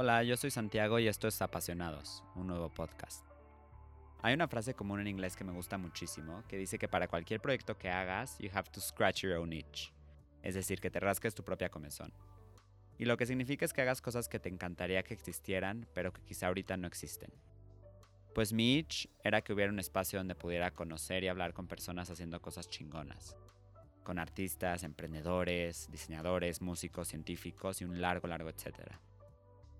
Hola, yo soy Santiago y esto es Apasionados, un nuevo podcast. Hay una frase común en inglés que me gusta muchísimo que dice que para cualquier proyecto que hagas, you have to scratch your own itch. Es decir, que te rasques tu propia comezón. Y lo que significa es que hagas cosas que te encantaría que existieran, pero que quizá ahorita no existen. Pues mi itch era que hubiera un espacio donde pudiera conocer y hablar con personas haciendo cosas chingonas. Con artistas, emprendedores, diseñadores, músicos, científicos y un largo, largo etcétera.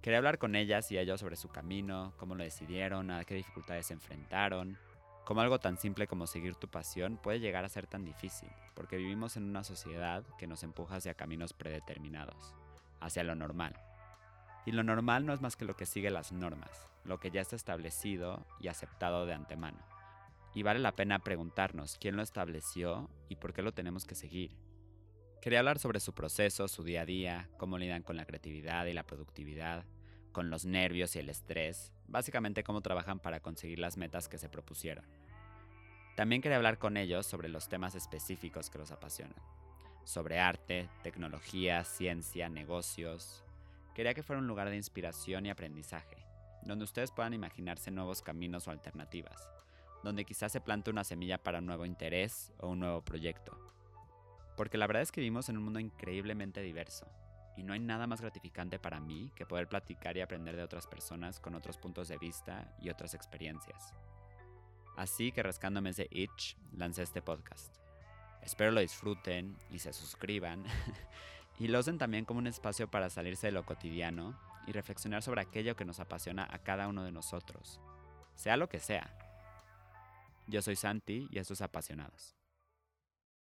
Quería hablar con ellas y ellos sobre su camino, cómo lo decidieron, a qué dificultades se enfrentaron, cómo algo tan simple como seguir tu pasión puede llegar a ser tan difícil, porque vivimos en una sociedad que nos empuja hacia caminos predeterminados, hacia lo normal. Y lo normal no es más que lo que sigue las normas, lo que ya está establecido y aceptado de antemano. Y vale la pena preguntarnos quién lo estableció y por qué lo tenemos que seguir. Quería hablar sobre su proceso, su día a día, cómo lidan con la creatividad y la productividad, con los nervios y el estrés, básicamente cómo trabajan para conseguir las metas que se propusieron. También quería hablar con ellos sobre los temas específicos que los apasionan, sobre arte, tecnología, ciencia, negocios. Quería que fuera un lugar de inspiración y aprendizaje, donde ustedes puedan imaginarse nuevos caminos o alternativas, donde quizás se plante una semilla para un nuevo interés o un nuevo proyecto porque la verdad es que vivimos en un mundo increíblemente diverso. Y no hay nada más gratificante para mí que poder platicar y aprender de otras personas con otros puntos de vista y otras experiencias. Así que rascándome ese itch, lancé este podcast. Espero lo disfruten y se suscriban. y lo usen también como un espacio para salirse de lo cotidiano y reflexionar sobre aquello que nos apasiona a cada uno de nosotros, sea lo que sea. Yo soy Santi y estos apasionados.